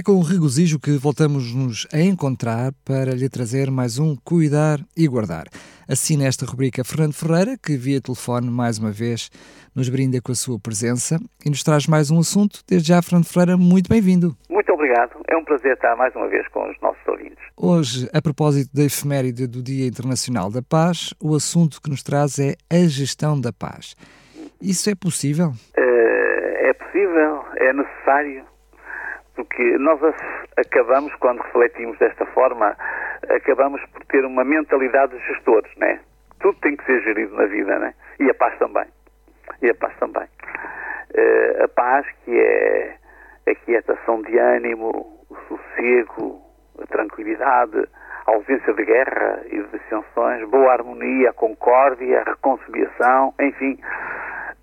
É com regozijo que voltamos-nos a encontrar para lhe trazer mais um Cuidar e Guardar. Assim, nesta rubrica, Fernando Ferreira, que via telefone mais uma vez nos brinda com a sua presença e nos traz mais um assunto. Desde já, Fernando Ferreira, muito bem-vindo. Muito obrigado. É um prazer estar mais uma vez com os nossos ouvintes. Hoje, a propósito da efeméride do Dia Internacional da Paz, o assunto que nos traz é a gestão da paz. Isso é possível? Uh, é possível, é necessário porque nós acabamos, quando refletimos desta forma, acabamos por ter uma mentalidade de gestores, né? Tudo tem que ser gerido na vida, né? E a paz também. E a paz também. Uh, a paz que é a quietação de ânimo, o sossego, a tranquilidade, a ausência de guerra e de dissensões, boa harmonia, a concórdia, a reconciliação, enfim,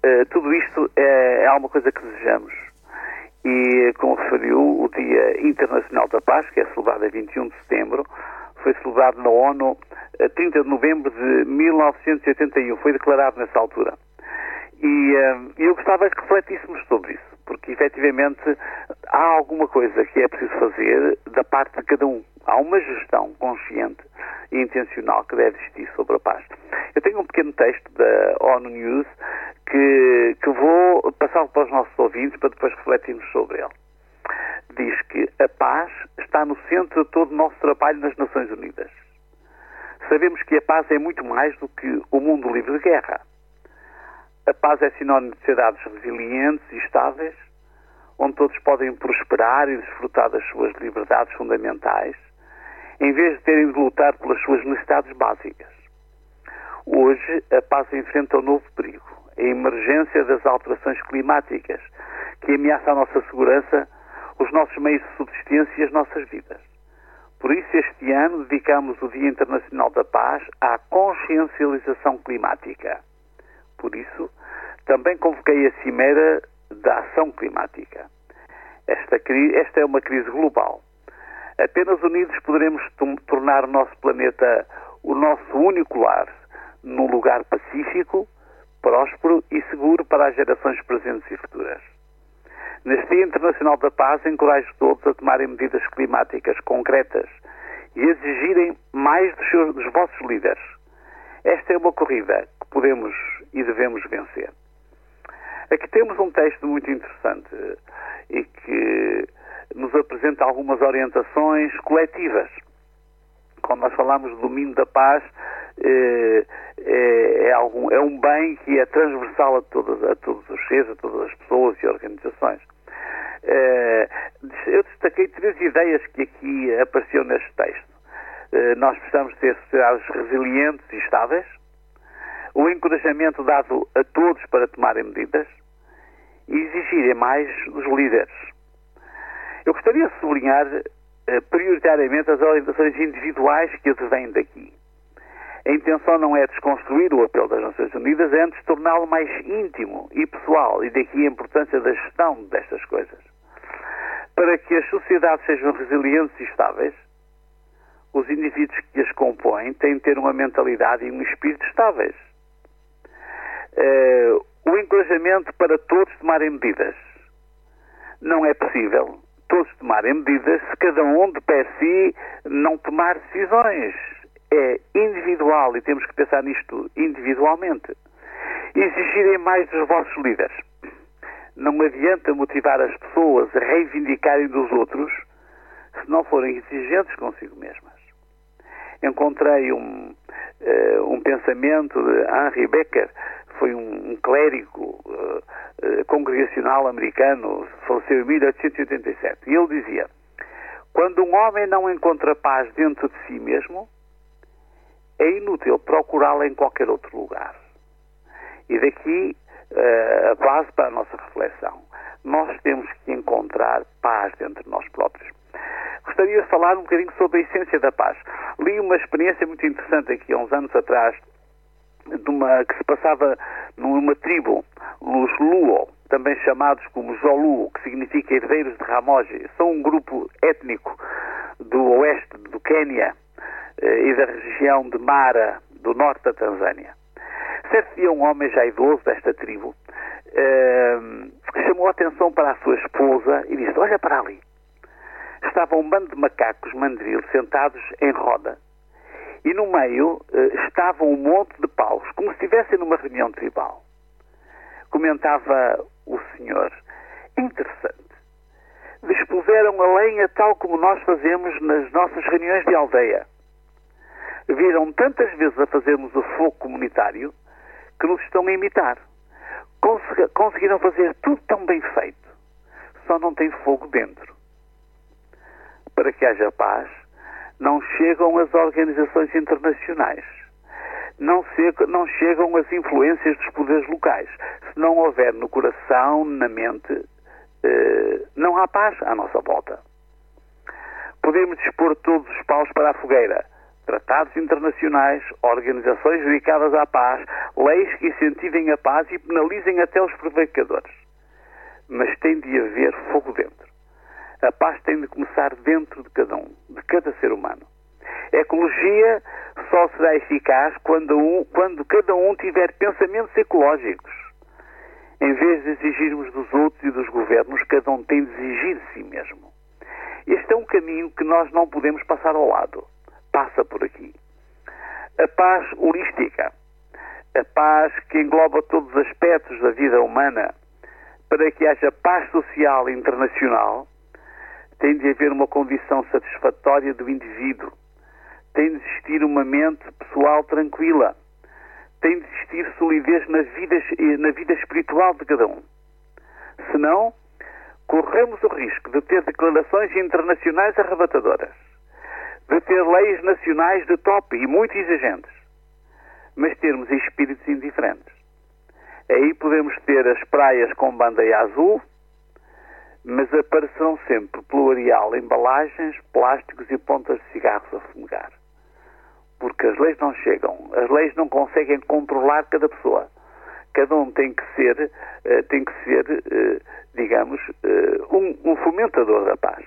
uh, tudo isto é, é alguma coisa que desejamos e, como referiu, o Dia Internacional da Paz, que é celebrado a 21 de setembro, foi celebrado na ONU a 30 de novembro de 1981, foi declarado nessa altura. E uh, eu gostava que refletíssemos sobre isso, porque efetivamente há alguma coisa que é preciso fazer da parte de cada um. Há uma gestão consciente e intencional que deve existir sobre a paz. Eu tenho um pequeno texto da ONU News que, que vou passá-lo para os nossos ouvintes para depois refletirmos sobre ele. Diz que a paz está no centro de todo o nosso trabalho nas Nações Unidas. Sabemos que a paz é muito mais do que o mundo livre de guerra. A paz é sinónimo de sociedades resilientes e estáveis, onde todos podem prosperar e desfrutar das suas liberdades fundamentais, em vez de terem de lutar pelas suas necessidades básicas. Hoje, a paz enfrenta um novo perigo a emergência das alterações climáticas que ameaçam a nossa segurança, os nossos meios de subsistência e as nossas vidas. Por isso, este ano dedicamos o Dia Internacional da Paz à consciencialização climática. Por isso, também convoquei a Cimeira da Ação Climática. Esta, esta é uma crise global. Apenas unidos poderemos tornar o nosso planeta o nosso único lar, num lugar pacífico, próspero e seguro para as gerações presentes e futuras. Neste Dia Internacional da Paz, encorajo todos a tomarem medidas climáticas concretas e exigirem mais dos, seus, dos vossos líderes. Esta é uma corrida que podemos e devemos vencer. Aqui temos um texto muito interessante e que nos apresenta algumas orientações coletivas. Quando nós falamos do domínio da paz, é, é, é, algum, é um bem que é transversal a, todas, a todos os seres, a todas as pessoas e organizações. É, eu destaquei três ideias que aqui apareciam neste texto. É, nós precisamos ter sociedades resilientes e estáveis, o encorajamento dado a todos para tomarem medidas e exigirem mais dos líderes. Eu gostaria de sublinhar eh, prioritariamente as orientações individuais que advêm daqui. A intenção não é desconstruir o apelo das Nações Unidas, é antes torná-lo mais íntimo e pessoal, e daqui a importância da gestão destas coisas. Para que as sociedades sejam resilientes e estáveis, os indivíduos que as compõem têm de ter uma mentalidade e um espírito estáveis. Uh, o encorajamento para todos tomarem medidas. Não é possível todos tomarem medidas se cada um de per si não tomar decisões é individual e temos que pensar nisto individualmente. Exigirem mais dos vossos líderes. Não adianta motivar as pessoas a reivindicarem dos outros se não forem exigentes consigo mesmas. Encontrei um, uh, um pensamento de Henry Becker, foi um, um clérigo uh, uh, congregacional americano, faleceu em 1887, e ele dizia: Quando um homem não encontra paz dentro de si mesmo, é inútil procurá-la em qualquer outro lugar. E daqui uh, a base para a nossa reflexão. Nós temos que encontrar paz dentro de nós próprios. Gostaria de falar um bocadinho sobre a essência da paz. Li uma experiência muito interessante aqui há uns anos atrás, de uma, que se passava numa tribo, nos Luo, também chamados como Jolu, que significa herdeiros de Ramogi, são um grupo étnico do oeste do Quênia eh, e da região de Mara, do norte da Tanzânia. Certo dia, um homem já idoso desta tribo eh, chamou a atenção para a sua esposa e disse: Olha para ali. Estava um bando de macacos mandril sentados em roda e no meio eh, estava um monte de paus, como se estivessem numa reunião tribal. Comentava o senhor: Interessante. Dispuseram a lenha tal como nós fazemos nas nossas reuniões de aldeia. Viram tantas vezes a fazermos o fogo comunitário que nos estão a imitar. conseguiram fazer tudo tão bem feito, só não tem fogo dentro. Para que haja paz, não chegam as organizações internacionais, não, se, não chegam as influências dos poderes locais. Se não houver no coração, na mente, eh, não há paz à nossa volta. Podemos dispor todos os paus para a fogueira tratados internacionais, organizações dedicadas à paz, leis que incentivem a paz e penalizem até os prevaricadores. Mas tem de haver fogo dentro. A paz tem de começar dentro de cada um, de cada ser humano. A ecologia só será eficaz quando, um, quando cada um tiver pensamentos ecológicos. Em vez de exigirmos dos outros e dos governos, cada um tem de exigir de si mesmo. Este é um caminho que nós não podemos passar ao lado passa por aqui. A paz holística, a paz que engloba todos os aspectos da vida humana, para que haja paz social internacional, tem de haver uma condição satisfatória do indivíduo, tem de existir uma mente pessoal tranquila, tem de existir solidez na vida, na vida espiritual de cada um. Senão, corremos o risco de ter declarações internacionais arrebatadoras de ter leis nacionais de top e muito exigentes, mas termos espíritos indiferentes. Aí podemos ter as praias com bandeira azul, mas aparecerão sempre pelo areal embalagens, plásticos e pontas de cigarros a fumegar. Porque as leis não chegam, as leis não conseguem controlar cada pessoa. Cada um tem que ser, uh, tem que ser, uh, digamos, um, um fomentador da paz.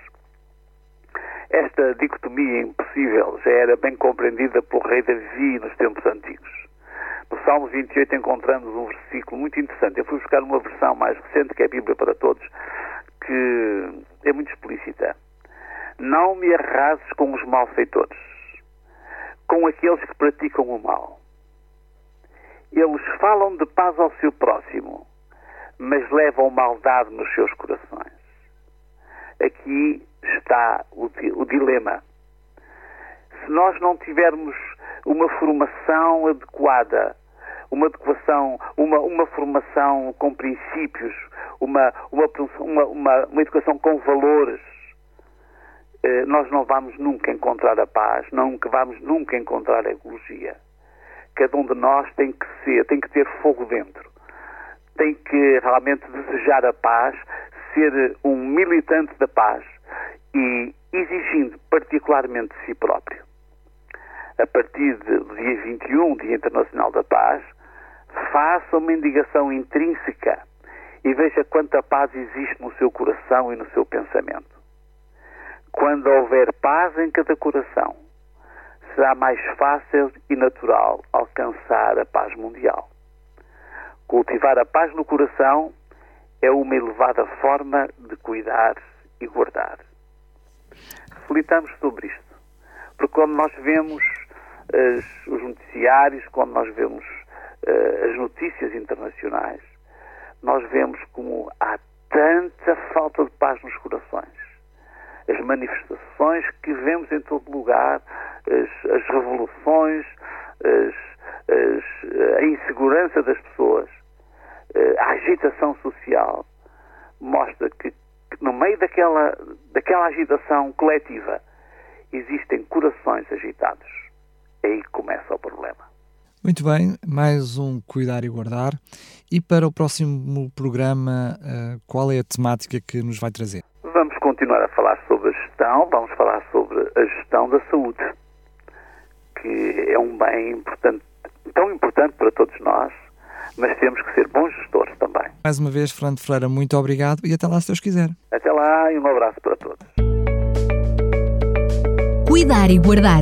Esta dicotomia impossível já era bem compreendida pelo rei Davi nos tempos antigos. No Salmo 28 encontramos um versículo muito interessante. Eu fui buscar uma versão mais recente, que é a Bíblia para Todos, que é muito explícita. Não me arrases com os malfeitores, com aqueles que praticam o mal. Eles falam de paz ao seu próximo, mas levam maldade nos seus corações. Aqui está o, o dilema. Se nós não tivermos uma formação adequada, uma adequação, uma, uma formação com princípios, uma, uma, uma, uma, uma educação com valores, eh, nós não vamos nunca encontrar a paz, não vamos nunca encontrar a ecologia. Cada um de nós tem que ser, tem que ter fogo dentro, tem que realmente desejar a paz, ser um militante da paz e exigindo particularmente de si próprio. A partir do dia 21, Dia Internacional da Paz, faça uma indicação intrínseca e veja quanta paz existe no seu coração e no seu pensamento. Quando houver paz em cada coração, será mais fácil e natural alcançar a paz mundial. Cultivar a paz no coração é uma elevada forma de cuidar e guardar reflitamos sobre isto. Porque quando nós vemos as, os noticiários, quando nós vemos uh, as notícias internacionais, nós vemos como há tanta falta de paz nos corações. As manifestações que vemos em todo lugar, as, as revoluções, as, a insegurança das pessoas, eh, a agitação social, mostra que no meio daquela, daquela agitação coletiva, existem corações agitados. Aí que começa o problema. Muito bem, mais um Cuidar e Guardar. E para o próximo programa, uh, qual é a temática que nos vai trazer? Vamos continuar a falar sobre a gestão, vamos falar sobre a gestão da saúde, que é um bem importante, tão importante para todos nós, mas temos que ser bons gestores também. Mais uma vez, Fernando Ferreira, muito obrigado e até lá se Deus quiser. Até lá e um abraço para todos. Cuidar e Guardar